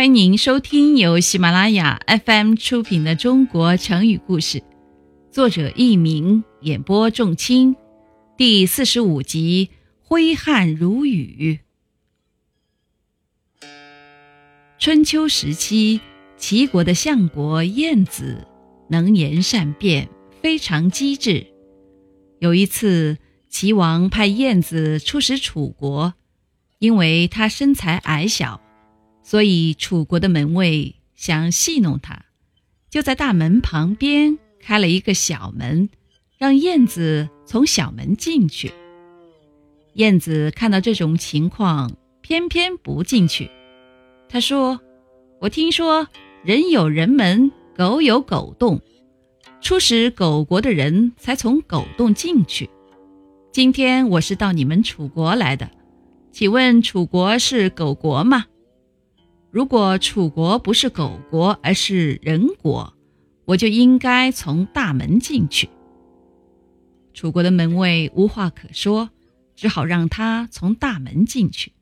欢迎您收听由喜马拉雅 FM 出品的《中国成语故事》，作者佚名，演播仲卿，第四十五集《挥汗如雨》。春秋时期，齐国的相国晏子能言善辩，非常机智。有一次，齐王派晏子出使楚国，因为他身材矮小。所以，楚国的门卫想戏弄他，就在大门旁边开了一个小门，让燕子从小门进去。燕子看到这种情况，偏偏不进去。他说：“我听说人有人门，狗有狗洞，出使狗国的人才从狗洞进去。今天我是到你们楚国来的，请问楚国是狗国吗？”如果楚国不是狗国，而是人国，我就应该从大门进去。楚国的门卫无话可说，只好让他从大门进去。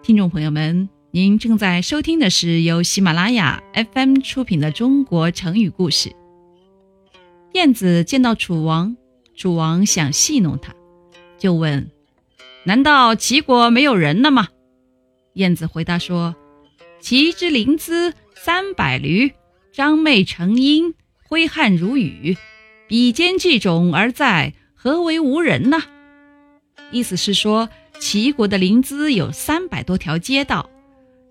听众朋友们，您正在收听的是由喜马拉雅 FM 出品的《中国成语故事》。燕子见到楚王，楚王想戏弄他，就问：“难道齐国没有人了吗？”燕子回答说：“齐之临淄三百驴，张袂成鹰，挥汗如雨，比肩计种而在，何为无人呢？”意思是说，齐国的临淄有三百多条街道，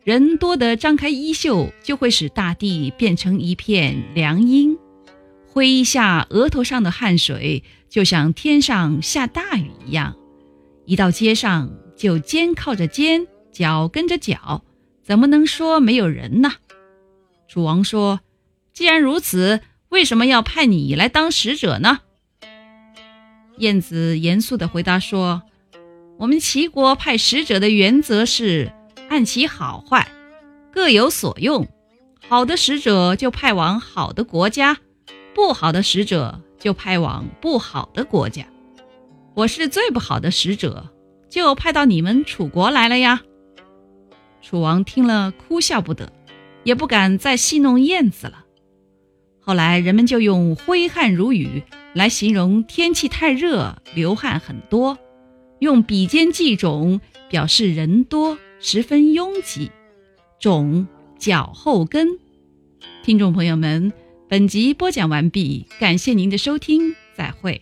人多得张开衣袖就会使大地变成一片凉荫，挥一下额头上的汗水，就像天上下大雨一样。一到街上，就肩靠着肩。脚跟着脚，怎么能说没有人呢？楚王说：“既然如此，为什么要派你来当使者呢？”晏子严肃地回答说：“我们齐国派使者的原则是按其好坏，各有所用。好的使者就派往好的国家，不好的使者就派往不好的国家。我是最不好的使者，就派到你们楚国来了呀。”楚王听了，哭笑不得，也不敢再戏弄燕子了。后来，人们就用“挥汗如雨”来形容天气太热，流汗很多；用“比肩计种”表示人多，十分拥挤。种，脚后跟。听众朋友们，本集播讲完毕，感谢您的收听，再会。